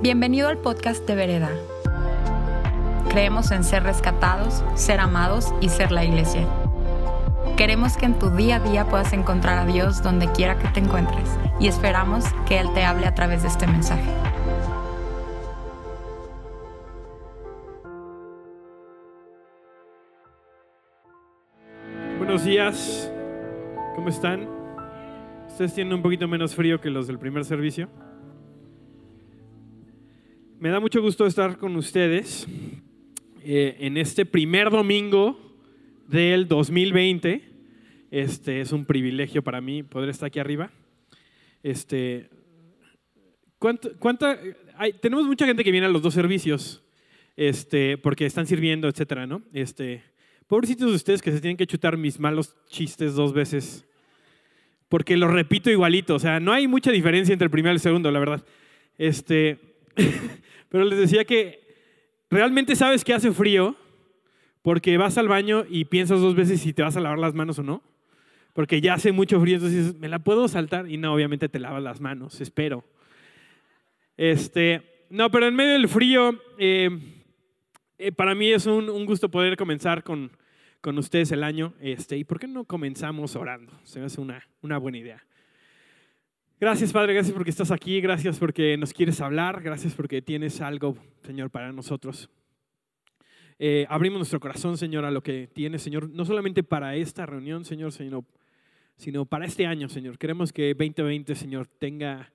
Bienvenido al podcast de Vereda. Creemos en ser rescatados, ser amados y ser la iglesia. Queremos que en tu día a día puedas encontrar a Dios donde quiera que te encuentres y esperamos que Él te hable a través de este mensaje. Buenos días, ¿cómo están? ¿Ustedes tienen un poquito menos frío que los del primer servicio? Me da mucho gusto estar con ustedes eh, en este primer domingo del 2020. Este es un privilegio para mí poder estar aquí arriba. Este, ¿cuánta, cuánta- hay- tenemos mucha gente que viene a los dos servicios este, porque están sirviendo, etcétera, ¿no? Este, pobrecitos de ustedes que se tienen que chutar mis malos chistes dos veces porque lo repito igualito. O sea, no hay mucha diferencia entre el primero y el segundo, la verdad. Este, pero les decía que realmente sabes que hace frío porque vas al baño y piensas dos veces si te vas a lavar las manos o no. Porque ya hace mucho frío, entonces ¿me la puedo saltar? Y no, obviamente te lavas las manos, espero. Este, no, pero en medio del frío, eh, eh, para mí es un, un gusto poder comenzar con, con ustedes el año. Este, ¿Y por qué no comenzamos orando? Se me hace una, una buena idea. Gracias, Padre, gracias porque estás aquí, gracias porque nos quieres hablar, gracias porque tienes algo, Señor, para nosotros. Eh, abrimos nuestro corazón, Señor, a lo que tienes, Señor, no solamente para esta reunión, Señor, sino, sino para este año, Señor. Queremos que 2020, Señor, tenga,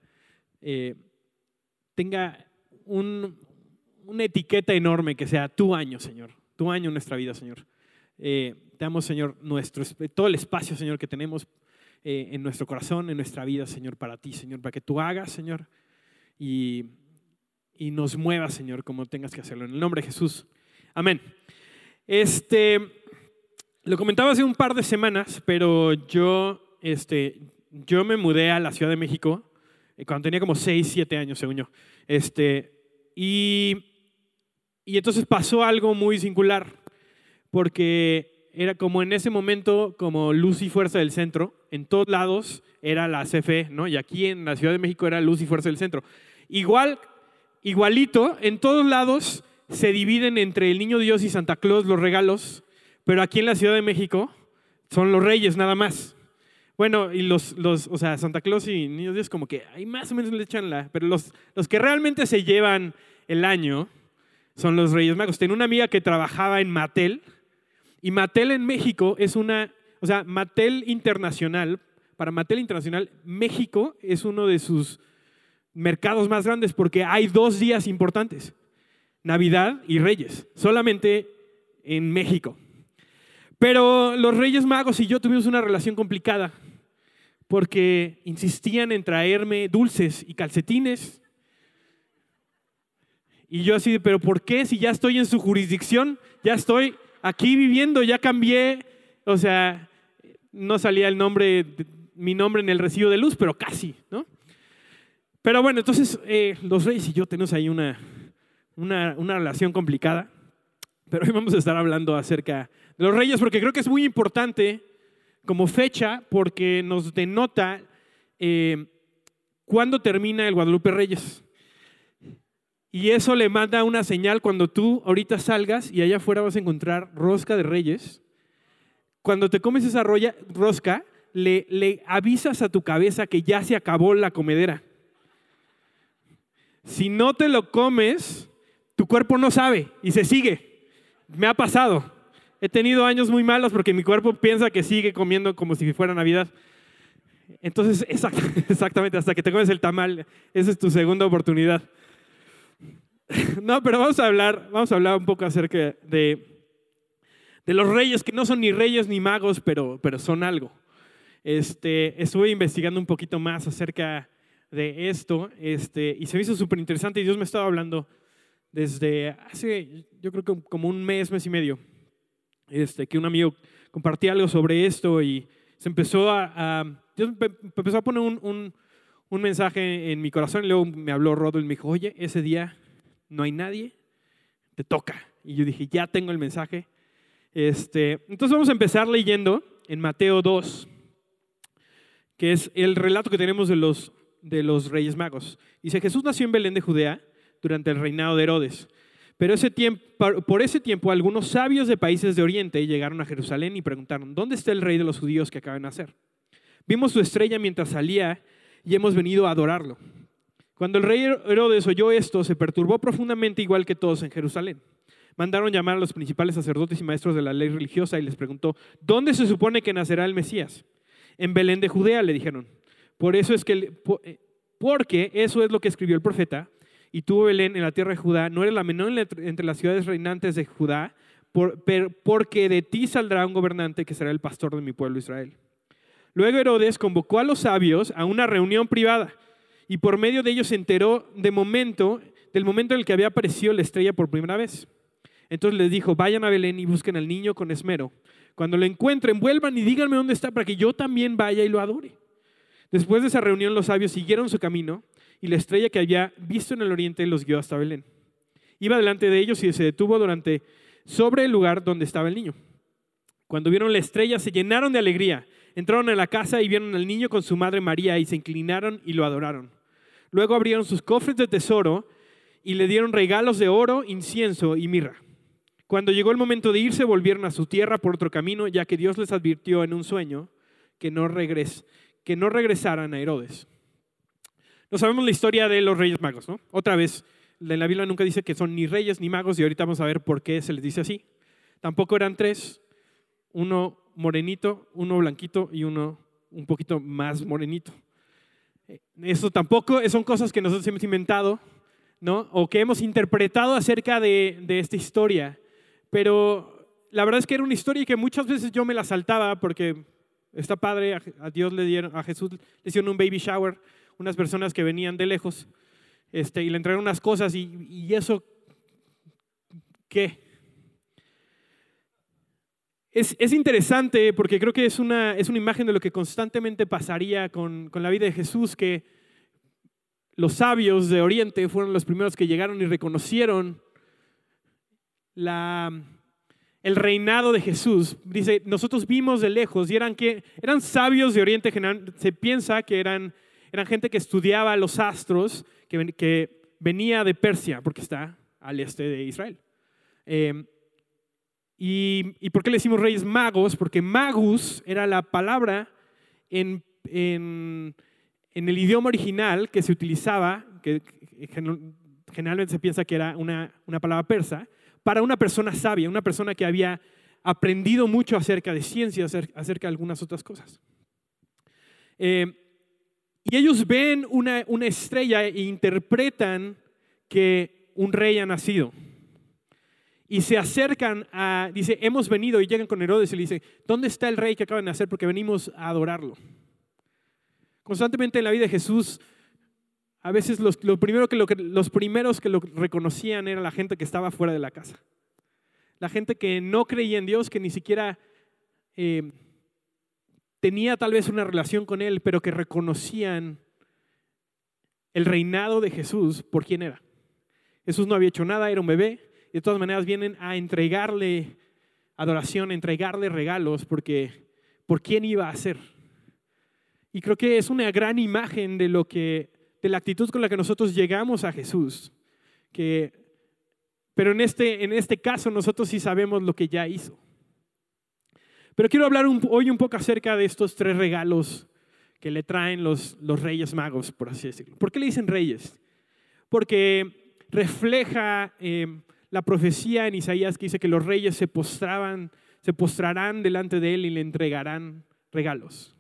eh, tenga un- una etiqueta enorme que sea tu año, Señor, tu año en nuestra vida, Señor. Eh, te damos, Señor, nuestro, todo el espacio, Señor, que tenemos eh, en nuestro corazón, en nuestra vida, Señor, para ti, Señor, para que tú hagas, Señor, y, y nos muevas, Señor, como tengas que hacerlo. En el nombre de Jesús. Amén. Este, lo comentaba hace un par de semanas, pero yo, este, yo me mudé a la Ciudad de México eh, cuando tenía como 6, 7 años, según yo. Este, y, y entonces pasó algo muy singular, porque era como en ese momento, como luz y fuerza del centro, en todos lados era la CFE, ¿no? Y aquí en la Ciudad de México era luz y fuerza del centro. Igual, igualito, en todos lados se dividen entre el Niño Dios y Santa Claus los regalos, pero aquí en la Ciudad de México son los reyes nada más. Bueno, y los, los o sea, Santa Claus y Niño Dios como que ahí más o menos le echan la, pero los, los que realmente se llevan el año son los Reyes Magos. Tenía una amiga que trabajaba en Mattel y Mattel en México es una, o sea, Mattel Internacional, para Mattel Internacional, México es uno de sus mercados más grandes porque hay dos días importantes, Navidad y Reyes, solamente en México. Pero los Reyes Magos y yo tuvimos una relación complicada porque insistían en traerme dulces y calcetines. Y yo así, pero ¿por qué si ya estoy en su jurisdicción? Ya estoy aquí viviendo, ya cambié. O sea, no salía el nombre, mi nombre en el recibo de luz, pero casi, ¿no? Pero bueno, entonces eh, los Reyes y yo tenemos ahí una, una, una relación complicada. Pero hoy vamos a estar hablando acerca de los reyes porque creo que es muy importante como fecha porque nos denota eh, cuándo termina el Guadalupe Reyes. Y eso le manda una señal cuando tú ahorita salgas y allá afuera vas a encontrar rosca de reyes. Cuando te comes esa roya- rosca, le, le avisas a tu cabeza que ya se acabó la comedera. Si no te lo comes, tu cuerpo no sabe y se sigue. Me ha pasado. He tenido años muy malos porque mi cuerpo piensa que sigue comiendo como si fuera Navidad. Entonces, exact- exactamente, hasta que te comes el tamal, esa es tu segunda oportunidad. No, pero vamos a hablar, vamos a hablar un poco acerca de, de los reyes, que no son ni reyes ni magos, pero, pero son algo. Este, estuve investigando un poquito más acerca de esto este, y se me hizo súper interesante y Dios me estaba hablando desde hace, yo creo que como un mes, mes y medio, este, que un amigo compartía algo sobre esto y se empezó a, a- Dios empezó a poner un, un- un mensaje en mi corazón y luego me habló Rodo y me dijo, oye, ese día no hay nadie, te toca. Y yo dije, ya tengo el mensaje. Este, entonces vamos a empezar leyendo en Mateo 2, que es el relato que tenemos de los, de los Reyes Magos. Dice, Jesús nació en Belén de Judea durante el reinado de Herodes. Pero ese tiempo, por ese tiempo algunos sabios de países de Oriente llegaron a Jerusalén y preguntaron, ¿dónde está el rey de los judíos que acaban de nacer? Vimos su estrella mientras salía y hemos venido a adorarlo. Cuando el rey Herodes oyó esto, se perturbó profundamente igual que todos en Jerusalén. Mandaron llamar a los principales sacerdotes y maestros de la ley religiosa y les preguntó, ¿dónde se supone que nacerá el Mesías? En Belén de Judea, le dijeron. Por eso es que, eh, porque eso es lo que escribió el profeta, y tú, Belén, en la tierra de Judá, no eres la menor entre las ciudades reinantes de Judá, porque de ti saldrá un gobernante que será el pastor de mi pueblo Israel. Luego Herodes convocó a los sabios a una reunión privada y por medio de ellos se enteró momento, del momento en el que había aparecido la estrella por primera vez. Entonces les dijo, vayan a Belén y busquen al niño con esmero. Cuando lo encuentren, vuelvan y díganme dónde está para que yo también vaya y lo adore. Después de esa reunión, los sabios siguieron su camino y la estrella que había visto en el oriente los guió hasta Belén. Iba delante de ellos y se detuvo durante sobre el lugar donde estaba el niño. Cuando vieron la estrella, se llenaron de alegría. Entraron a la casa y vieron al niño con su madre María y se inclinaron y lo adoraron. Luego abrieron sus cofres de tesoro y le dieron regalos de oro, incienso y mirra. Cuando llegó el momento de irse, volvieron a su tierra por otro camino, ya que Dios les advirtió en un sueño que no, regres, que no regresaran a Herodes. No sabemos la historia de los reyes magos, ¿no? Otra vez, en la Biblia nunca dice que son ni reyes ni magos y ahorita vamos a ver por qué se les dice así. Tampoco eran tres, uno morenito, uno blanquito y uno un poquito más morenito. Eso tampoco son cosas que nosotros hemos inventado, ¿no? O que hemos interpretado acerca de, de esta historia. Pero la verdad es que era una historia que muchas veces yo me la saltaba porque está padre, a Dios le dieron, a Jesús le hicieron un baby shower unas personas que venían de lejos este, y le entregaron unas cosas y, eso, ¿qué? Es, es, interesante porque creo que es una, es una imagen de lo que constantemente pasaría con, con la vida de Jesús, que los sabios de Oriente fueron los primeros que llegaron y reconocieron el reinado de Jesús. Dice, nosotros vimos de lejos y eran, que, eran sabios de Oriente, se piensa que eran eran gente que estudiaba los astros, que, venía de Persia, porque está al este de Israel. Em, y, por qué le decimos reyes magos? Porque magus era la palabra en, el idioma original que se utilizaba, que generalmente se piensa que era una, palabra persa, para una persona sabia, una persona que había aprendido mucho acerca de ciencia, acerca de algunas otras cosas. Eh, y ellos ven una, una estrella e interpretan que un rey ha nacido. Y se acercan a, dice, hemos venido y llegan con Herodes y le dicen, ¿dónde está el rey que acaba de nacer? Porque venimos a adorarlo. Constantemente en la vida de Jesús, a veces los, lo que los primeros que lo reconocían era la gente que estaba fuera de la casa. La gente que no creía en Dios, que ni siquiera eh, tenía tal vez una relación con él, pero que reconocían el reinado de Jesús por quién era. Jesús no había hecho nada, era un bebé, y de todas maneras vienen a entregarle adoración, a entregarle regalos, porque por quién iba a ser. Y creo que es una gran imagen de lo que, de la actitud con la que nosotros llegamos a Jesús. Que, pero en este, en este caso nosotros sí sabemos lo que ya hizo. Pero quiero hablar hoy un poco acerca de estos tres regalos que le traen los, los reyes magos, por así decirlo. ¿Por qué le dicen reyes? Porque refleja eh, la profecía en Isaías que dice que los reyes se postraban, se postrarán delante de él y le entregarán regalos.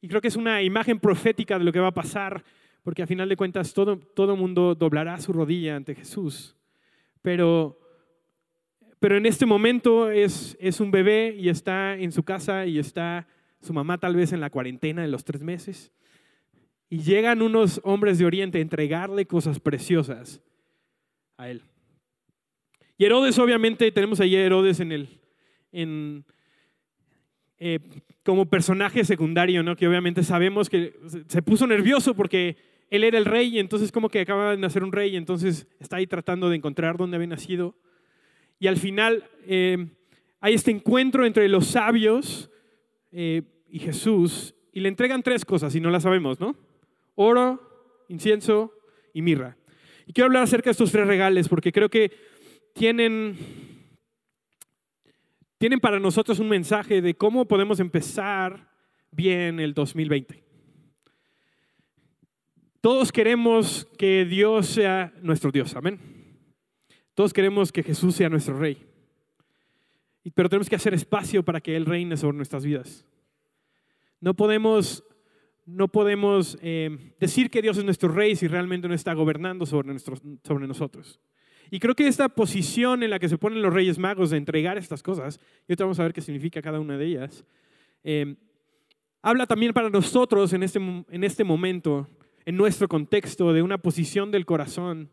Y creo que es una imagen profética de lo que va a pasar, porque a final de cuentas todo, todo mundo doblará su rodilla ante Jesús. Pero pero en este momento es, es un bebé y está en su casa y está su mamá tal vez en la cuarentena de los tres meses. Y llegan unos hombres de Oriente a entregarle cosas preciosas a él. Y Herodes, obviamente, tenemos ahí a Herodes en el, en, eh, como personaje secundario, ¿no? que obviamente sabemos que se puso nervioso porque él era el rey y entonces como que acaba de nacer un rey y entonces está ahí tratando de encontrar dónde había nacido. Y al final eh, hay este encuentro entre los sabios eh, y Jesús y le entregan tres cosas y no las sabemos, ¿no? Oro, incienso y mirra. Y quiero hablar acerca de estos tres regales porque creo que tienen, tienen para nosotros un mensaje de cómo podemos empezar bien el 2020. Todos queremos que Dios sea nuestro Dios, amén. Todos queremos que Jesús sea nuestro Rey. Pero tenemos que hacer espacio para que Él reine sobre nuestras vidas. No podemos, no podemos eh, decir que Dios es nuestro Rey si realmente no está gobernando sobre, sobre nosotros. Y creo que esta posición en la que se ponen los Reyes Magos de entregar estas cosas, y ahorita vamos a ver qué significa cada una de ellas, eh, habla también para nosotros en este, en este momento, en nuestro contexto, de una posición del corazón,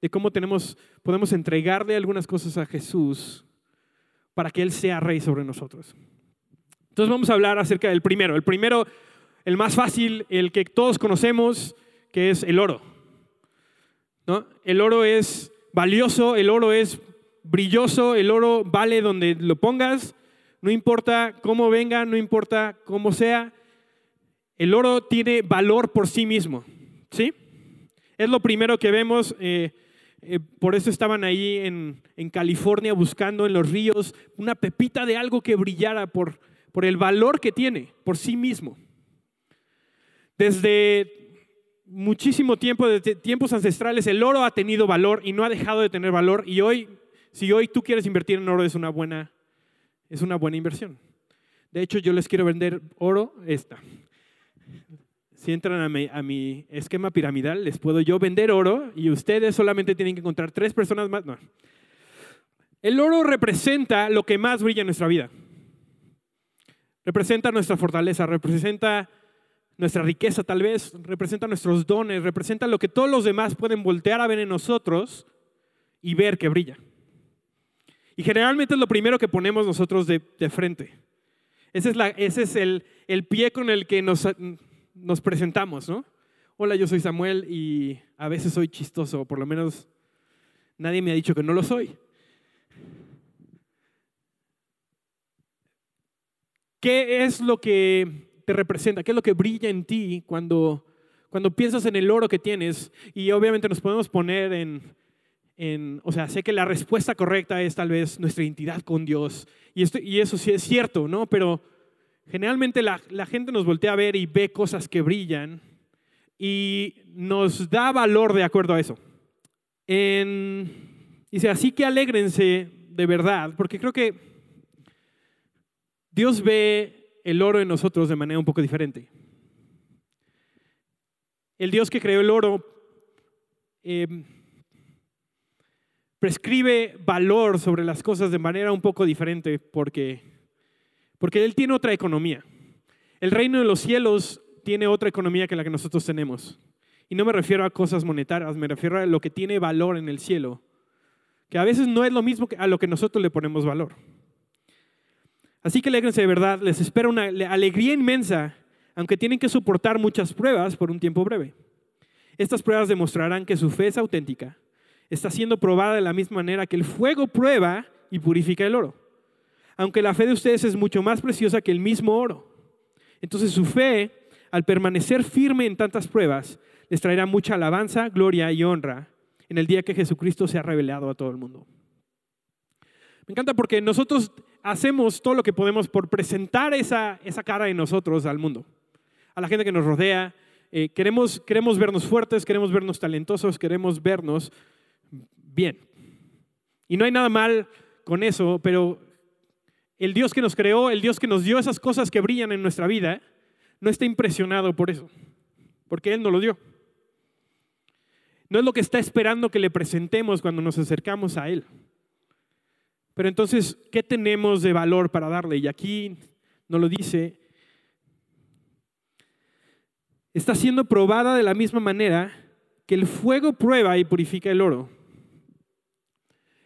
de cómo tenemos, podemos entregarle algunas cosas a Jesús para que Él sea rey sobre nosotros. Entonces vamos a hablar acerca del primero. El primero, el más fácil, el que todos conocemos, que es el oro. ¿No? El oro es valioso, el oro es brilloso, el oro vale donde lo pongas, no importa cómo venga, no importa cómo sea, el oro tiene valor por sí mismo. ¿Sí? Es lo primero que vemos. Eh, eh, por eso estaban ahí en, California buscando en los ríos una pepita de algo que brillara por, el valor que tiene por sí mismo. Desde muchísimo tiempo, desde tiempos ancestrales, el oro ha tenido valor y no ha dejado de tener valor. Y hoy, si hoy tú quieres invertir en oro, es una buena, es una buena inversión. De hecho, yo les quiero vender oro, esta si entran a mi, esquema piramidal, les puedo yo vender oro y ustedes solamente tienen que encontrar tres personas más. El oro representa lo que más brilla en nuestra vida. Representa nuestra fortaleza, representa nuestra riqueza tal vez, representa nuestros dones, representa lo que todos los demás pueden voltear a ver en nosotros y ver que brilla. Y generalmente es lo primero que ponemos nosotros de, frente. Ese es, el, pie con el que nos presentamos, ¿no? Hola, yo soy Samuel y a veces soy chistoso, por lo menos nadie me ha dicho que no lo soy. ¿Qué es lo que te representa? ¿Qué es lo que brilla en ti cuando piensas en el oro que tienes? Y obviamente nos podemos poner en, en, o sea, sé que la respuesta correcta es tal vez nuestra identidad con Dios. Y, esto, y eso sí es cierto, ¿no? Pero Generalmente la, gente nos voltea a ver y ve cosas que brillan y nos da valor de acuerdo a eso. dice, así que alégrense de verdad, porque creo que Dios ve el oro en nosotros de manera un poco diferente. El Dios que creó el oro em, prescribe valor sobre las cosas de manera un poco diferente porque porque Él tiene otra economía. El reino de los cielos tiene otra economía que la que nosotros tenemos. Y no me refiero a cosas monetarias, me refiero a lo que tiene valor en el cielo, que a veces no es lo mismo a lo que nosotros le ponemos valor. Así que alegrense de verdad, les espera una alegría inmensa, aunque tienen que soportar muchas pruebas por un tiempo breve. Estas pruebas demostrarán que su fe es auténtica, está siendo probada de la misma manera que el fuego prueba y purifica el oro aunque la fe de ustedes es mucho más preciosa que el mismo oro. Entonces su fe, al permanecer firme en tantas pruebas, les traerá mucha alabanza, gloria y honra en el día que Jesucristo se ha revelado a todo el mundo. Me encanta porque nosotros hacemos todo lo que podemos por presentar esa, esa cara de nosotros al mundo, a la gente que nos rodea. Eh, queremos, queremos vernos fuertes, queremos vernos talentosos, queremos vernos bien. Y no hay nada mal con eso, pero el Dios que nos creó, el Dios que nos dio esas cosas que brillan en nuestra vida, no está impresionado por eso, porque Él nos lo dio. No es lo que está esperando que le presentemos cuando nos acercamos a Él. Pero entonces, ¿qué tenemos de valor para darle? Y aquí nos lo dice, está siendo probada de la misma manera que el fuego prueba y purifica el oro.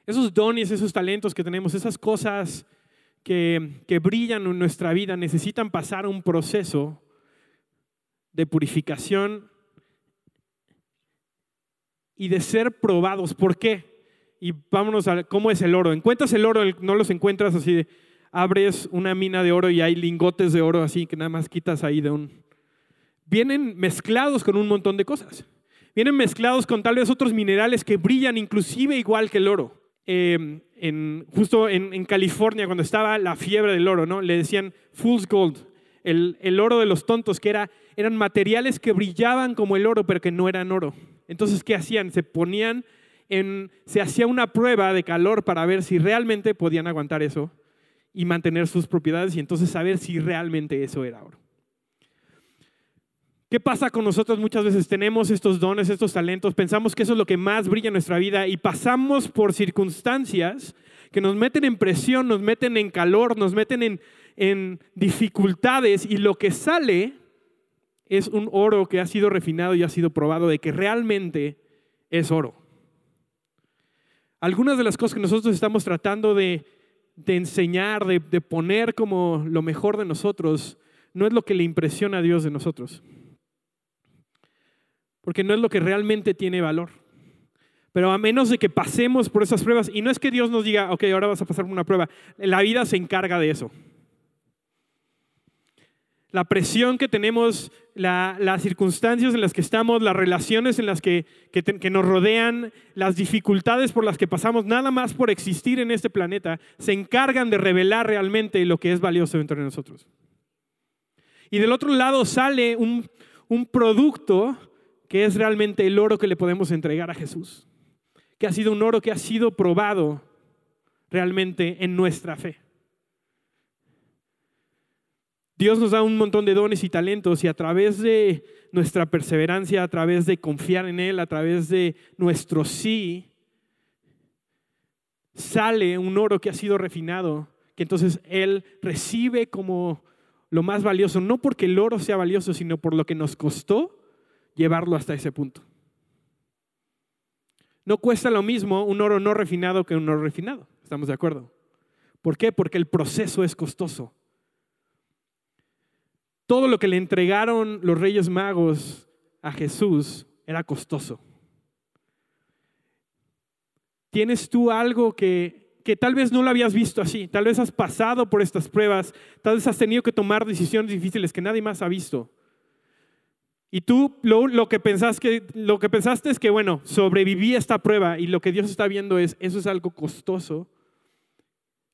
Esos dones, esos talentos que tenemos, esas cosas que, brillan en nuestra vida necesitan pasar un proceso de purificación y de ser probados. ¿Por qué? Y vámonos a cómo es el oro. Encuentras el oro, no los encuentras así, abres una mina de oro y hay lingotes de oro así que nada más quitas ahí de un... Vienen mezclados con un montón de cosas. Vienen mezclados con tal vez otros minerales que brillan inclusive igual que el oro. Eh, en, justo en, California, cuando estaba la fiebre del oro, ¿no? le decían fool's gold, el, el oro de los tontos, que era, eran materiales que brillaban como el oro, pero que no eran oro. Entonces, ¿qué hacían? Se ponían en, se hacía una prueba de calor para ver si realmente podían aguantar eso y mantener sus propiedades y entonces saber si realmente eso era oro. ¿Qué pasa con nosotros muchas veces? Tenemos estos dones, estos talentos, pensamos que eso es lo que más brilla en nuestra vida y pasamos por circunstancias que nos meten en presión, nos meten en calor, nos meten en, dificultades y lo que sale es un oro que ha sido refinado y ha sido probado de que realmente es oro. Algunas de las cosas que nosotros estamos tratando de, enseñar, de poner como lo mejor de nosotros, no es lo que le impresiona a Dios de nosotros porque no es lo que realmente tiene valor. Pero a menos de que pasemos por esas pruebas, y no es que Dios nos diga, ok, ahora vas a pasar por una prueba, la vida se encarga de eso. La presión que tenemos, las circunstancias en las que estamos, las relaciones en las que, que nos rodean, las dificultades por las que pasamos, nada más por existir en este planeta, se encargan de revelar realmente lo que es valioso dentro de nosotros. Y del otro lado sale un, un producto que es realmente el oro que le podemos entregar a Jesús, que ha sido un oro que ha sido probado realmente en nuestra fe. Dios nos da un montón de dones y talentos y a través de nuestra perseverancia, a través de confiar en Él, a través de nuestro sí, sale un oro que ha sido refinado, que entonces Él recibe como lo más valioso, no porque el oro sea valioso, sino por lo que nos costó llevarlo hasta ese punto. No cuesta lo mismo un oro no refinado que un oro refinado. ¿Estamos de acuerdo? ¿Por qué? Porque el proceso es costoso. Todo lo que le entregaron los reyes magos a Jesús era costoso. ¿Tienes tú algo que, que tal vez no lo habías visto así? Tal vez has pasado por estas pruebas, tal vez has tenido que tomar decisiones difíciles que nadie más ha visto. Y tú lo, que pensaste, lo que pensaste es que, bueno, sobreviví a esta prueba y lo que Dios está viendo es, eso es algo costoso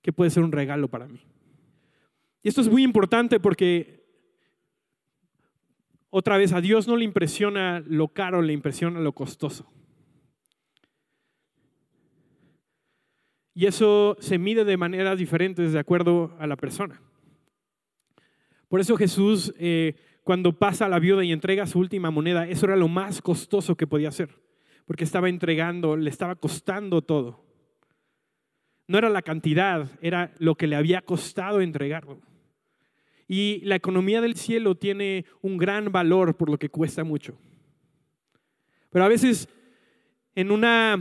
que puede ser un regalo para mí. Y esto es muy importante porque, otra vez, a Dios no le impresiona lo caro, le impresiona lo costoso. Y eso se mide de maneras diferentes de acuerdo a la persona. Por eso Jesús... Eh, cuando pasa la viuda y entrega su última moneda, eso era lo más costoso que podía hacer, porque estaba entregando, le estaba costando todo. No era la cantidad, era lo que le había costado entregarlo. Y la economía del cielo tiene un gran valor por lo que cuesta mucho. Pero a veces en una,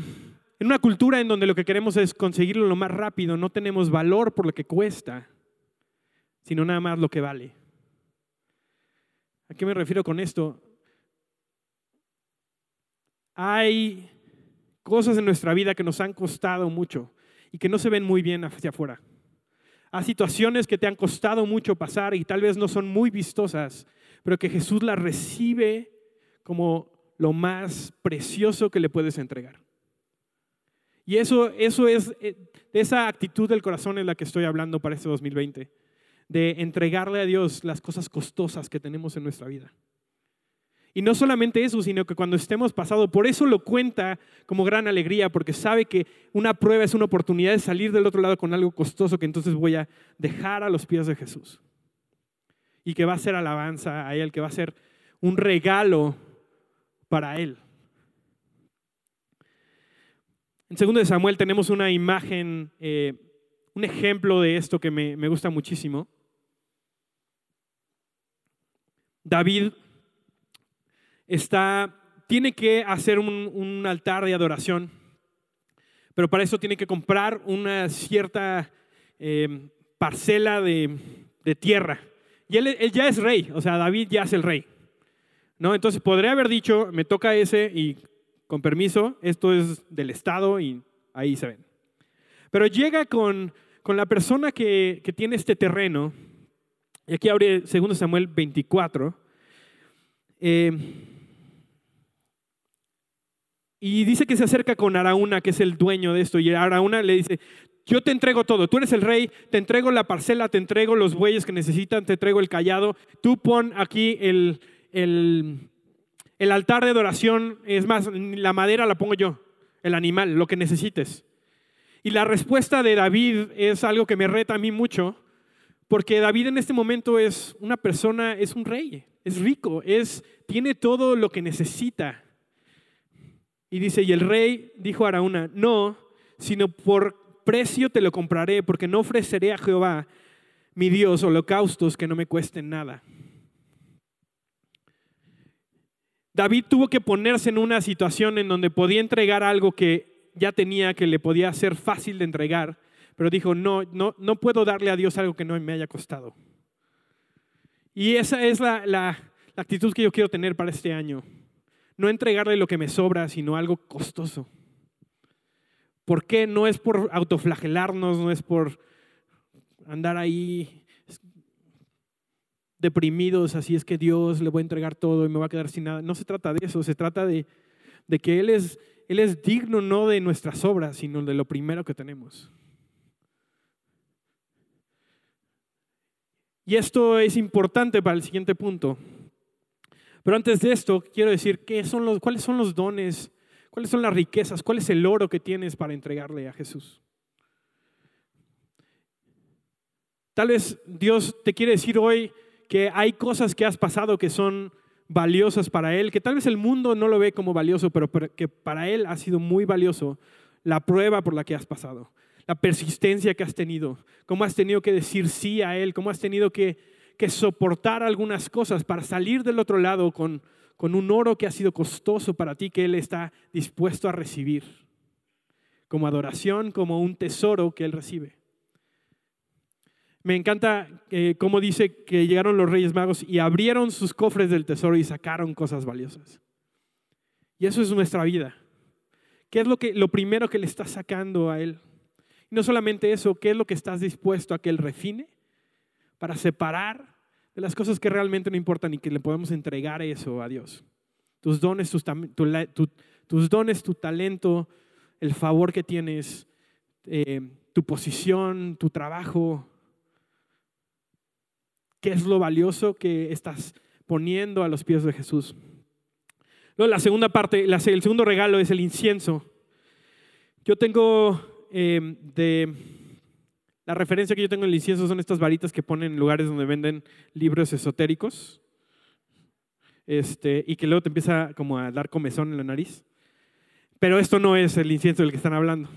en una cultura en donde lo que queremos es conseguirlo lo más rápido, no tenemos valor por lo que cuesta, sino nada más lo que vale. ¿A qué me refiero con esto? Hay cosas en nuestra vida que nos han costado mucho y que no se ven muy bien hacia afuera. Hay situaciones que te han costado mucho pasar y tal vez no son muy vistosas, pero que Jesús las recibe como lo más precioso que le puedes entregar. Y eso, eso es, eh, esa actitud del corazón en la que estoy hablando para este 2020 de entregarle a Dios las cosas costosas que tenemos en nuestra vida. Y no solamente eso, sino que cuando estemos pasado, por eso lo cuenta como gran alegría, porque sabe que una prueba es una oportunidad de salir del otro lado con algo costoso que entonces voy a dejar a los pies de Jesús. Y que va a ser alabanza a Él, que va a ser un regalo para Él. En 2 Samuel tenemos una imagen, eh, un ejemplo de esto que me gusta muchísimo. David está, tiene que hacer un, altar de adoración, pero para eso tiene que comprar una cierta em, parcela de, tierra. Y él, ya es rey, o sea, David ya es el rey. ¿no? Entonces podría haber dicho, me toca ese y con permiso, esto es del Estado y ahí se ven. Pero llega con, la persona que, que tiene este terreno y aquí abre 2 Samuel 24. Eh, Y dice que se acerca con Araúna, que es el dueño de esto, y Araúna le dice, yo te entrego todo, tú eres el rey, te entrego la parcela, te entrego los bueyes que necesitan, te entrego el callado, tú pon aquí el, el, el altar de adoración, es más, la madera la pongo yo, el animal, lo que necesites. Y la respuesta de David es algo que me reta a mí mucho, porque David en este momento es una persona, es un rey, es rico, es, tiene todo lo que necesita. Y dice, y el rey dijo a Araúna, no, sino por precio te lo compraré, porque no ofreceré a Jehová, mi Dios, holocaustos que no me cuesten nada. David tuvo que ponerse en una situación en donde podía entregar algo que ya tenía, que le podía ser fácil de entregar, pero dijo, no, no, no puedo darle a Dios algo que no me haya costado. Y esa es la, la actitud que yo quiero tener para este año no entregarle lo que me sobra, sino algo costoso. ¿Por qué? No es por autoflagelarnos, no es por andar ahí deprimidos, así es que Dios le voy a entregar todo y me va a quedar sin nada. No se trata de eso, se trata de, de que Él es, Él es digno no de nuestras obras, sino de lo primero que tenemos. Y esto es importante para el siguiente punto. Pero antes de esto, quiero decir, ¿qué son los, ¿cuáles son los dones? ¿Cuáles son las riquezas? ¿Cuál es el oro que tienes para entregarle a Jesús? Tal vez Dios te quiere decir hoy que hay cosas que has pasado que son valiosas para Él, que tal vez el mundo no lo ve como valioso, pero que para Él ha sido muy valioso la prueba por la que has pasado, la persistencia que has tenido, cómo has tenido que decir sí a Él, cómo has tenido que que soportar algunas cosas para salir del otro lado con, con un oro que ha sido costoso para ti, que Él está dispuesto a recibir, como adoración, como un tesoro que Él recibe. Me encanta eh, cómo dice que llegaron los Reyes Magos y abrieron sus cofres del tesoro y sacaron cosas valiosas. Y eso es nuestra vida. ¿Qué es lo, que, lo primero que le estás sacando a Él? No solamente eso, ¿qué es lo que estás dispuesto a que Él refine? para separar de las cosas que realmente no importan y que le podemos entregar eso a Dios. Tus dones, tus, tus dones, tu talento, el favor que tienes, eh, tu posición, tu trabajo. ¿Qué es lo valioso que estás poniendo a los pies de Jesús? Luego, la segunda parte, el segundo regalo es el incienso. Yo tengo eh, de la referencia que yo tengo en el incienso son estas varitas que ponen en lugares donde venden libros esotéricos. Este, y que luego te empieza como a dar comezón en la nariz. Pero esto no es el incienso del que están hablando.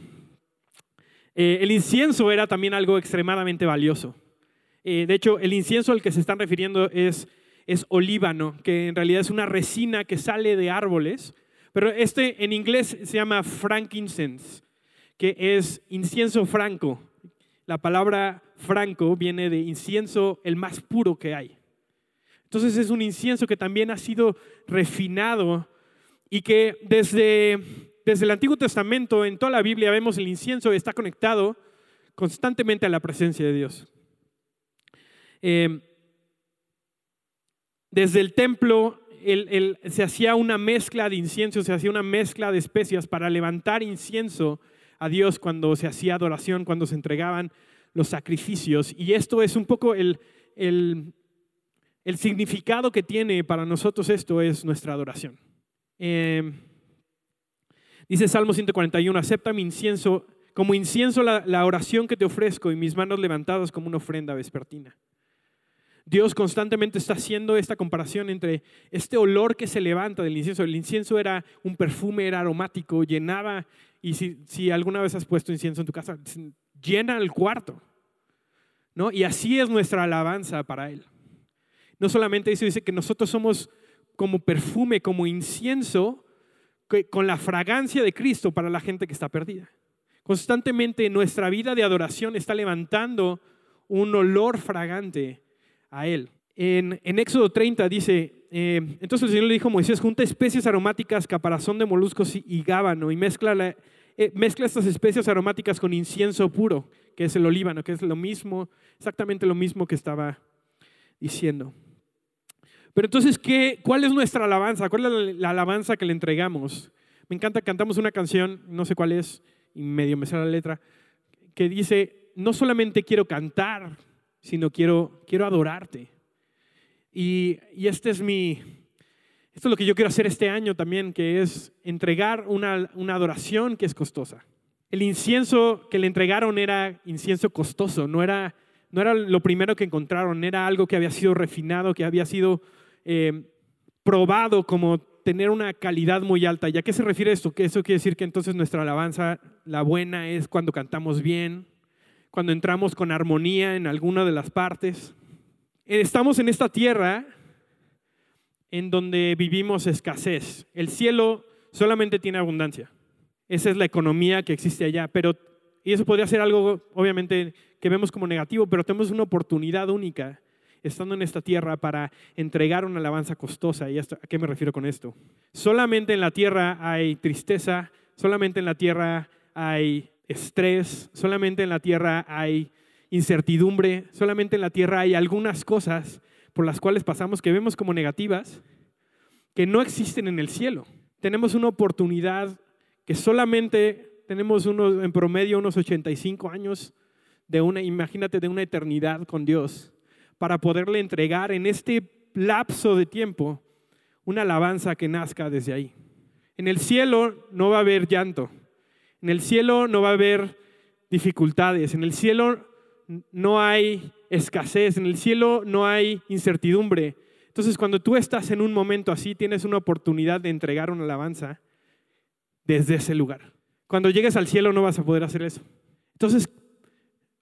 Eh, el incienso era también algo extremadamente valioso. Eh, de hecho, el incienso al que se están refiriendo es, es olíbano, que en realidad es una resina que sale de árboles. Pero este en inglés se llama frankincense, que es incienso franco. La palabra franco viene de incienso, el más puro que hay. Entonces es un incienso que también ha sido refinado y que desde, desde el Antiguo Testamento, en toda la Biblia, vemos el incienso está conectado constantemente a la presencia de Dios. Eh, desde el templo se hacía una mezcla de incienso, se hacía una mezcla de especias para levantar incienso a Dios cuando se hacía adoración, cuando se entregaban los sacrificios. Y esto es un poco el, el, significado que tiene para nosotros esto es nuestra adoración. Em, dice Salmo 141, acepta mi incienso, como incienso la, la oración que te ofrezco y mis manos levantadas como una ofrenda vespertina. Dios constantemente está haciendo esta comparación entre este olor que se levanta del incienso. El incienso era un perfume, era aromático, llenaba, y si, alguna vez has puesto incienso en tu casa, llena el cuarto. ¿no? Y así es nuestra alabanza para Él. No solamente eso, dice que nosotros somos como perfume, como incienso, con la fragancia de Cristo para la gente que está perdida. Constantemente nuestra vida de adoración está levantando un olor fragante a Él. En, Éxodo 30 dice, eh, entonces el Señor le dijo a Moisés, junta especies aromáticas, caparazón de moluscos y, gábano, y mezcla, eh, mezcla estas especies aromáticas con incienso puro, que es el olíbano, que es lo mismo, exactamente lo mismo que estaba diciendo. Pero entonces, ¿qué, ¿cuál es nuestra alabanza? ¿Cuál es la, alabanza que le entregamos? Me encanta, cantamos una canción, no sé cuál es, y medio me sale la letra, que dice, no solamente quiero cantar, sino quiero, quiero adorarte. Y, y este es mi, esto es lo que yo quiero hacer este año también, que es entregar una, una adoración que es costosa. El incienso que le entregaron era incienso costoso, no era, no era lo primero que encontraron, era algo que había sido refinado, que había sido eh, probado como tener una calidad muy alta. ¿Y a qué se refiere esto? Que eso quiere decir que entonces nuestra alabanza, la buena, es cuando cantamos bien, cuando entramos con armonía en alguna de las partes. Estamos en esta tierra en donde vivimos escasez. El cielo solamente tiene abundancia. Esa es la economía que existe allá. Pero, y eso podría ser algo, obviamente, que vemos como negativo, pero tenemos una oportunidad única estando en esta tierra para entregar una alabanza costosa. ¿Y a qué me refiero con esto? Solamente en la tierra hay tristeza, solamente en la tierra hay estrés, solamente en la tierra hay incertidumbre, solamente en la tierra hay algunas cosas por las cuales pasamos que vemos como negativas, que no existen en el cielo. Tenemos una oportunidad que solamente tenemos unos, en promedio unos 85 años de una, imagínate, de una eternidad con Dios, para poderle entregar en este lapso de tiempo una alabanza que nazca desde ahí. En el cielo no va a haber llanto, en el cielo no va a haber dificultades, en el cielo no hay escasez, en el cielo no hay incertidumbre. Entonces, cuando tú estás en un momento así, tienes una oportunidad de entregar una alabanza desde ese lugar. Cuando llegues al cielo no vas a poder hacer eso. Entonces,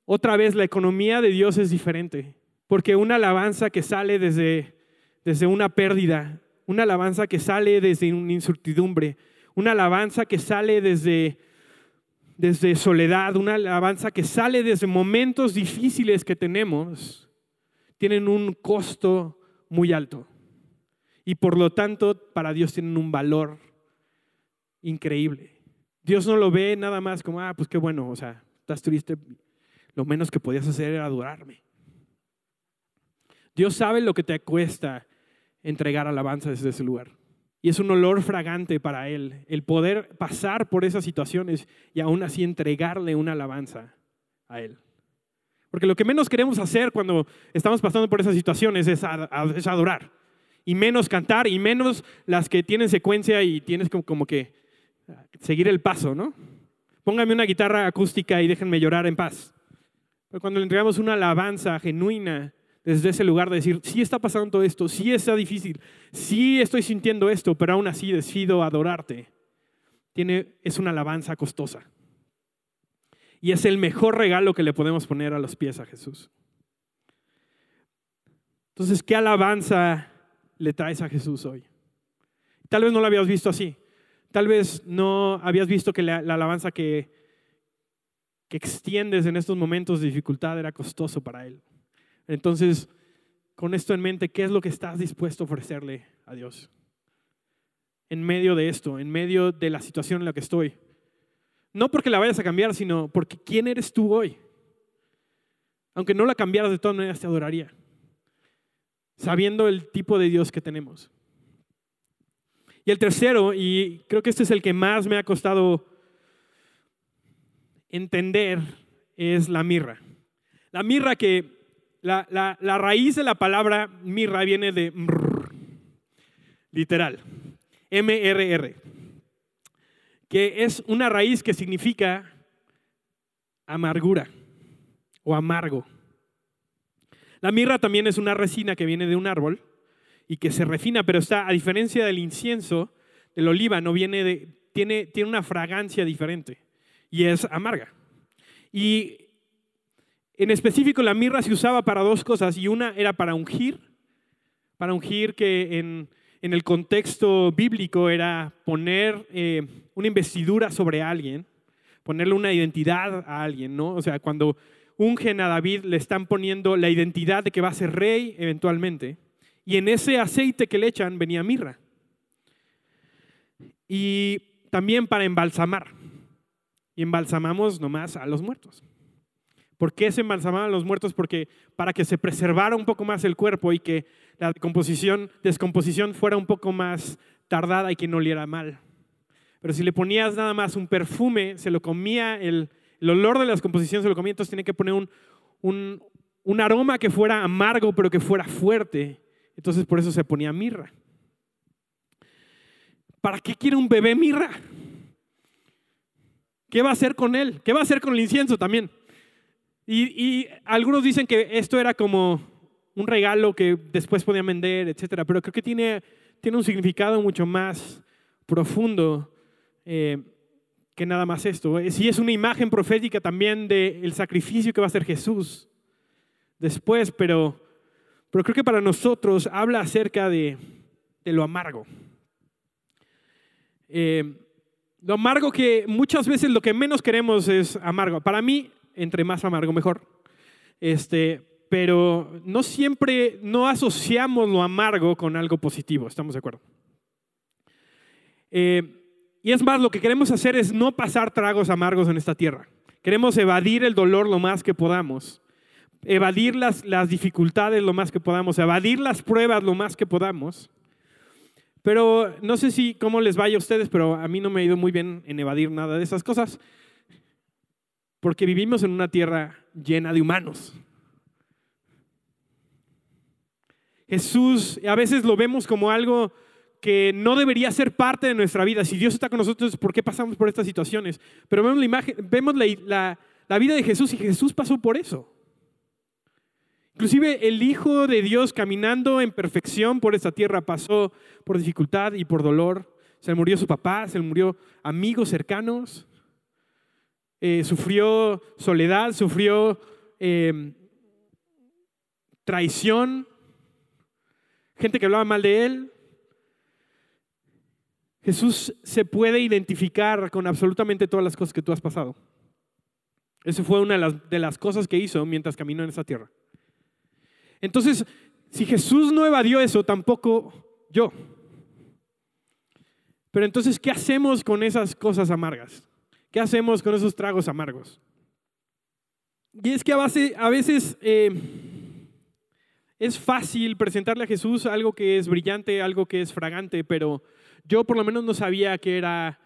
otra vez, la economía de Dios es diferente, porque una alabanza que sale desde, desde una pérdida, una alabanza que sale desde una incertidumbre, una alabanza que sale desde, desde soledad, una alabanza que sale desde momentos difíciles que tenemos, tienen un costo muy alto. Y por lo tanto, para Dios tienen un valor increíble. Dios no lo ve nada más como, ah, pues qué bueno, o sea, estás triste, lo menos que podías hacer era adorarme. Dios sabe lo que te cuesta entregar alabanza desde ese lugar. Y es un olor fragante para Él, el poder pasar por esas situaciones y aún así entregarle una alabanza a Él. Porque lo que menos queremos hacer cuando estamos pasando por esas situaciones es, adorar. Y menos cantar, y menos las que tienen secuencia y tienes como, que seguir el paso, ¿no? Póngame una guitarra acústica y déjenme llorar en paz. Pero cuando le entregamos una alabanza genuina desde ese lugar de decir, sí está pasando esto, sí está difícil, sí estoy sintiendo esto, pero aún así decido adorarte. Tiene, es una alabanza costosa. Y es el mejor regalo que le podemos poner a los pies a Jesús. Entonces, ¿qué alabanza le traes a Jesús hoy? Tal vez no lo habías visto así. Tal vez no habías visto que la, alabanza que, que extiendes en estos momentos de dificultad era costoso para Él. Entonces, con esto en mente, ¿qué es lo que estás dispuesto a ofrecerle a Dios? En medio de esto, en medio de la situación en la que estoy. No porque la vayas a cambiar, sino porque ¿quién eres tú hoy? Aunque no la cambiaras de todas maneras, te adoraría. Sabiendo el tipo de Dios que tenemos. Y el tercero, y creo que este es el que más me ha costado entender, es la mirra. La mirra que, la, raíz de la palabra mirra viene de literal, M-R-R que es una raíz que significa amargura o amargo. La mirra también es una resina que viene de un árbol y que se refina, pero está, a diferencia del incienso, del oliva, no viene de, tiene, tiene una fragancia diferente y es amarga. Y en específico la mirra se usaba para dos cosas y una era para ungir, para ungir que en, el contexto bíblico era poner eh, una investidura sobre alguien, ponerle una identidad a alguien, ¿no? O sea, cuando ungen a David le están poniendo la identidad de que va a ser rey eventualmente, y en ese aceite que le echan venía mirra. Y también para embalsamar. Y embalsamamos nomás a los muertos. ¿Por qué se embalsamaban los muertos? Porque para que se preservara un poco más el cuerpo y que la descomposición fuera un poco más tardada y que no oliera mal. Pero si le ponías nada más un perfume, se lo comía, el, olor de las composiciones se lo comía, entonces tenía que poner un, un aroma que fuera amargo, pero que fuera fuerte. Entonces por eso se ponía mirra. ¿Para qué quiere un bebé mirra? ¿Qué va a hacer con él? ¿Qué va a hacer con el incienso también? Y, algunos dicen que esto era como un regalo que después podían vender, etcétera, pero creo que tiene, tiene un significado mucho más profundo eh, que nada más esto. Sí es una imagen profética también del sacrificio que va a hacer Jesús después, pero, pero creo que para nosotros habla acerca de, lo amargo. Eh, lo amargo que muchas veces lo que menos queremos es amargo. Para mí, entre más amargo, mejor. Este, pero no siempre, no asociamos lo amargo con algo positivo, ¿estamos de acuerdo? Eh, y es más, lo que queremos hacer es no pasar tragos amargos en esta tierra. Queremos evadir el dolor lo más que podamos, evadir las, las dificultades lo más que podamos, evadir las pruebas lo más que podamos. Pero no sé si cómo les vaya a ustedes, pero a mí no me ha ido muy bien en evadir nada de esas cosas, porque vivimos en una tierra llena de humanos. Jesús a veces lo vemos como algo que no debería ser parte de nuestra vida. Si Dios está con nosotros, ¿por qué pasamos por estas situaciones? Pero vemos la imagen, vemos la, la vida de Jesús y Jesús pasó por eso. Inclusive el Hijo de Dios caminando en perfección por esta tierra pasó por dificultad y por dolor. Se murió su papá, se murió amigos cercanos, eh, sufrió soledad, sufrió em, traición, gente que hablaba mal de él. Jesús se puede identificar con absolutamente todas las cosas que tú has pasado. Esa fue una de las, cosas que hizo mientras caminó en esta tierra. Entonces, si Jesús no evadió eso, tampoco yo. Pero entonces, ¿qué hacemos con esas cosas amargas? ¿Qué hacemos con esos tragos amargos? Y es que a, veces eh, es fácil presentarle a Jesús algo que es brillante, algo que es fragante, pero yo por lo menos no sabía que era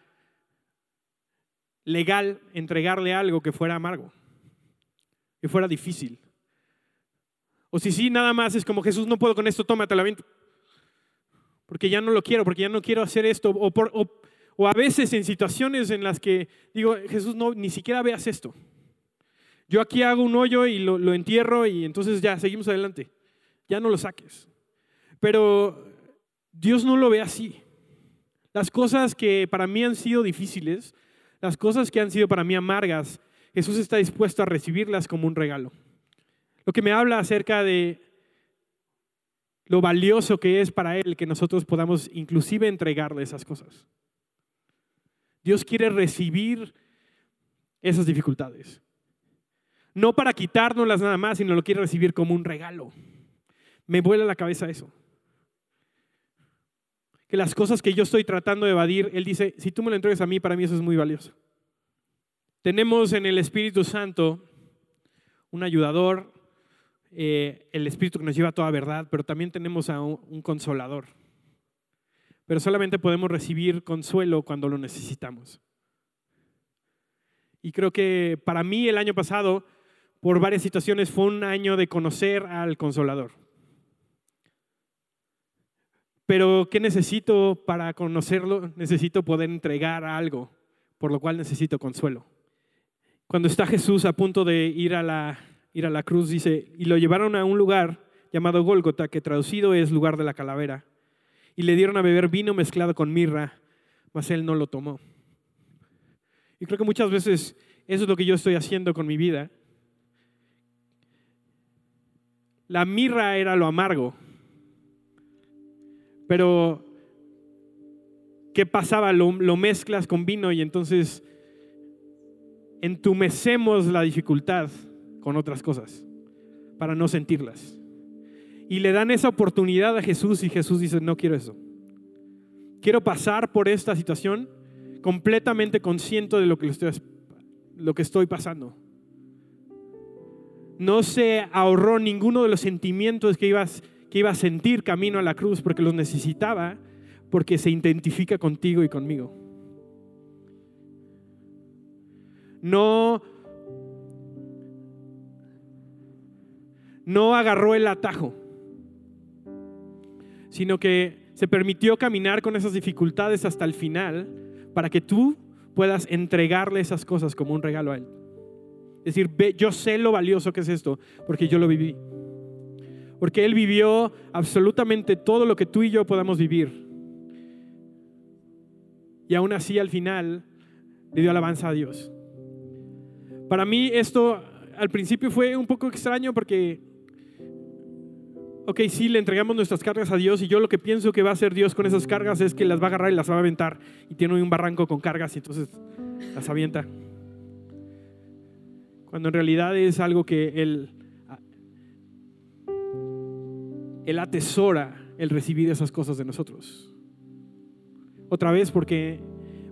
legal entregarle algo que fuera amargo, que fuera difícil. O si sí, nada más es como Jesús, no puedo con esto, tómate la viento. Porque ya no lo quiero, porque ya no quiero hacer esto. O, a veces en situaciones en las que digo, Jesús, no, ni siquiera veas esto. Yo aquí hago un hoyo y lo, lo entierro y entonces ya, seguimos adelante. Ya no lo saques. Pero Dios no lo ve así. Las cosas que para mí han sido difíciles, las cosas que han sido para mí amargas, Jesús está dispuesto a recibirlas como un regalo. Lo que me habla acerca de lo valioso que es para Él que nosotros podamos inclusive entregarle esas cosas. Dios quiere recibir esas dificultades. No para quitárnoslas nada más, sino lo quiere recibir como un regalo. Me vuela la cabeza eso. Que las cosas que yo estoy tratando de evadir, Él dice, si tú me lo entregas a mí, para mí eso es muy valioso. Tenemos en el Espíritu Santo un ayudador, eh, el Espíritu que nos lleva a toda verdad, pero también tenemos a un, consolador. Pero solamente podemos recibir consuelo cuando lo necesitamos. Y creo que para mí el año pasado, por varias situaciones, fue un año de conocer al consolador. Pero ¿qué necesito para conocerlo? Necesito poder entregar algo, por lo cual necesito consuelo. Cuando está Jesús a punto de ir a la ir a la cruz, dice, y lo llevaron a un lugar llamado Gólgota, que traducido es lugar de la calavera, y le dieron a beber vino mezclado con mirra, mas él no lo tomó. Y creo que muchas veces eso es lo que yo estoy haciendo con mi vida. La mirra era lo amargo, pero ¿qué pasaba? Lo, lo mezclas con vino y entonces entumecemos la dificultad con otras cosas para no sentirlas. Y le dan esa oportunidad a Jesús y Jesús dice, no quiero eso. Quiero pasar por esta situación completamente consciente de lo que estoy, lo que estoy pasando. No se ahorró ninguno de los sentimientos que, ibas, que iba a sentir camino a la cruz porque los necesitaba, porque se identifica contigo y conmigo. no, no agarró el atajo, sino que se permitió caminar con esas dificultades hasta el final para que tú puedas entregarle esas cosas como un regalo a Él. Es decir, yo sé lo valioso que es esto, porque yo lo viví. Porque Él vivió absolutamente todo lo que tú y yo podamos vivir. Y aún así al final le dio alabanza a Dios. Para mí esto al principio fue un poco extraño porque ok, sí, le entregamos nuestras cargas a Dios y yo lo que pienso que va a hacer Dios con esas cargas es que las va a agarrar y las va a aventar y tiene un barranco con cargas y entonces las avienta. Cuando en realidad es algo que Él, él atesora el recibir esas cosas de nosotros. Otra vez porque,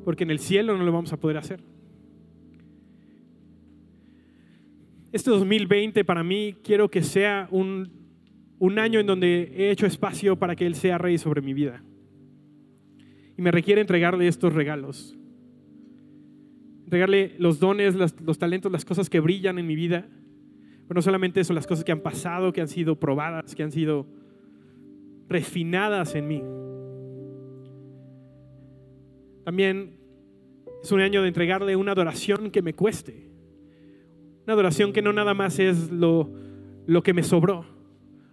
porque en el cielo no lo vamos a poder hacer. Este 2020 para mí quiero que sea un un año en donde he hecho espacio para que Él sea rey sobre mi vida. Y me requiere entregarle estos regalos. Entregarle los dones, los, talentos, las cosas que brillan en mi vida. Pero no solamente eso, las cosas que han pasado, que han sido probadas, que han sido refinadas en mí. También es un año de entregarle una adoración que me cueste. Una adoración que no nada más es lo, lo que me sobró,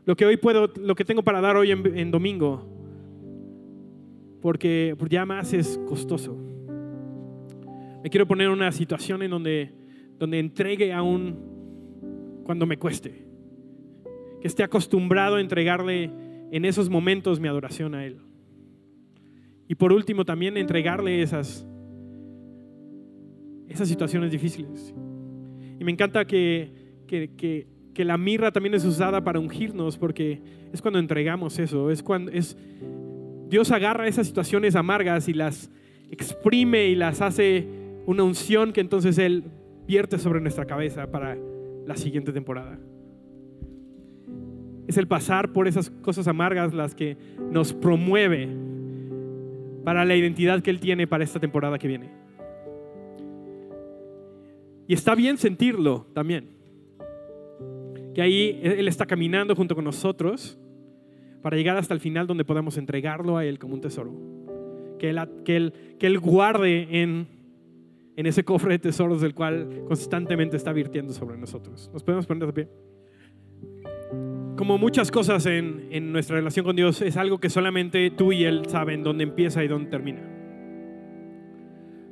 lo que hoy puedo, lo que tengo para dar hoy en, domingo, porque ya más es costoso. Me quiero poner en una situación en donde, donde entregue aún cuando me cueste. Que esté acostumbrado a entregarle en esos momentos mi adoración a Él. Y por último, también entregarle esas, esas situaciones difíciles. Y me encanta que, que que la mirra también es usada para ungirnos, porque es cuando entregamos eso, es cuando es Dios agarra esas situaciones amargas y las exprime y las hace una unción que entonces Él vierte sobre nuestra cabeza para la siguiente temporada. Es el pasar por esas cosas amargas las que nos promueve para la identidad que Él tiene para esta temporada que viene. Y está bien sentirlo también que ahí Él está caminando junto con nosotros para llegar hasta el final donde podamos entregarlo a Él como un tesoro. Que Él, que él, que él guarde en, en ese cofre de tesoros del cual constantemente está virtiendo sobre nosotros. ¿Nos podemos poner de pie? Como muchas cosas en, en nuestra relación con Dios, es algo que solamente tú y Él saben dónde empieza y dónde termina.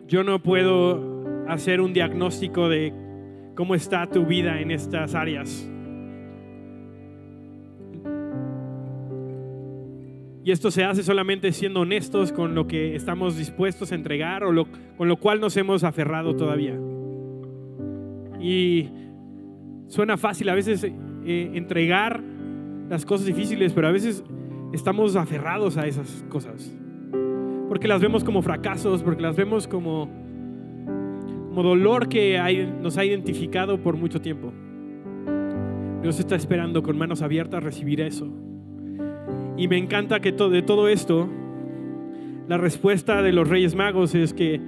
Yo no puedo hacer un diagnóstico de cómo está tu vida en estas áreas Y esto se hace solamente siendo honestos con lo que estamos dispuestos a entregar o con lo cual nos hemos aferrado todavía. Y suena fácil a veces eh, entregar las cosas difíciles, pero a veces estamos aferrados a esas cosas. Porque las vemos como fracasos, porque las vemos como, como dolor que nos ha identificado por mucho tiempo. Dios está esperando con manos abiertas recibir eso. Y me encanta que de todo esto, la respuesta de los reyes magos es que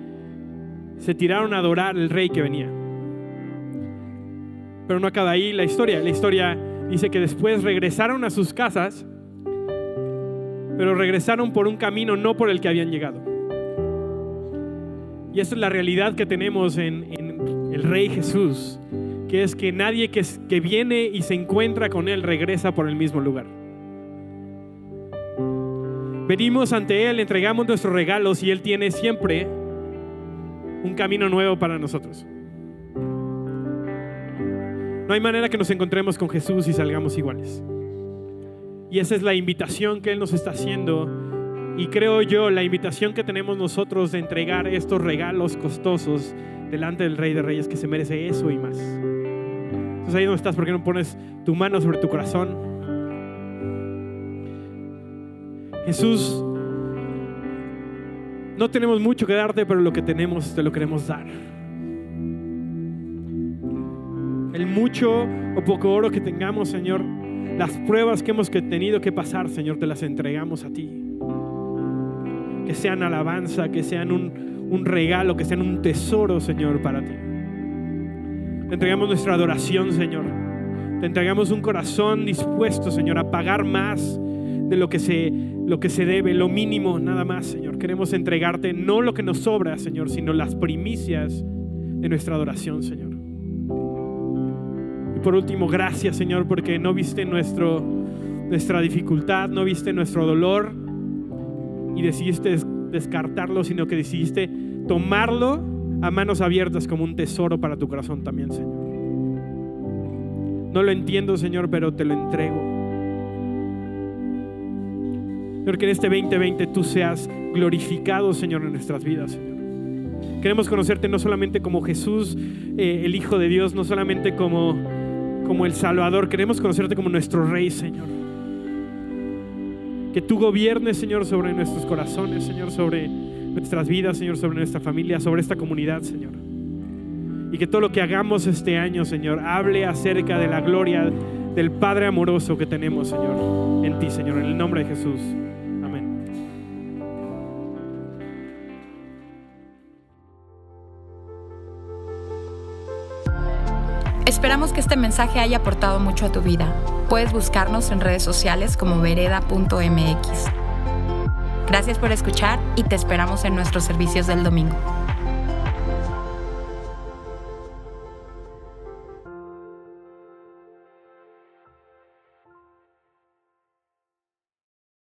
se tiraron a adorar al rey que venía. Pero no acaba ahí la historia. La historia dice que después regresaron a sus casas, pero regresaron por un camino no por el que habían llegado. Y esa es la realidad que tenemos en, el Rey Jesús, que es que nadie que viene y se encuentra con Él regresa por el mismo lugar. Venimos ante Él, entregamos nuestros regalos y Él tiene siempre un camino nuevo para nosotros. No hay manera que nos encontremos con Jesús y salgamos iguales. Y esa es la invitación que Él nos está haciendo. Y creo yo, la invitación que tenemos nosotros de entregar estos regalos costosos delante del Rey de Reyes que se merece eso y más. Entonces ahí donde estás, ¿por qué no pones tu mano sobre tu corazón? Jesús, no tenemos mucho que darte, pero lo que tenemos te lo queremos dar. El mucho o poco oro que tengamos, Señor, las pruebas que hemos tenido que pasar, Señor, te las entregamos a ti. Que sean alabanza, que sean un, regalo, que sean un tesoro, Señor, para ti. Te entregamos nuestra adoración, Señor. Te entregamos un corazón dispuesto, Señor, a pagar más de lo que se, lo que se debe, lo mínimo, nada más, Señor. Queremos entregarte no lo que nos sobra, Señor, sino las primicias de nuestra adoración, Señor. Y por último, gracias, Señor, porque no viste nuestro, nuestra dificultad, no viste nuestro dolor y decidiste descartarlo, sino que decidiste tomarlo a manos abiertas como un tesoro para tu corazón también, Señor. No lo entiendo, Señor, pero te lo entrego. Señor, que en este 2020 tú seas glorificado, Señor, en nuestras vidas, Señor. Queremos conocerte no solamente como Jesús, eh, el Hijo de Dios, no solamente como, como el Salvador, queremos conocerte como nuestro Rey, Señor. Que tú gobiernes, Señor, sobre nuestros corazones, Señor, sobre nuestras vidas, Señor, sobre nuestra familia, sobre esta comunidad, Señor. Y que todo lo que hagamos este año, Señor, hable acerca de la gloria del Padre amoroso que tenemos, Señor, en ti, Señor, en el nombre de Jesús. Amén. Esperamos que este mensaje haya aportado mucho a tu vida. Puedes buscarnos en redes sociales como vereda.mx. Gracias por escuchar y te esperamos en nuestros servicios del domingo.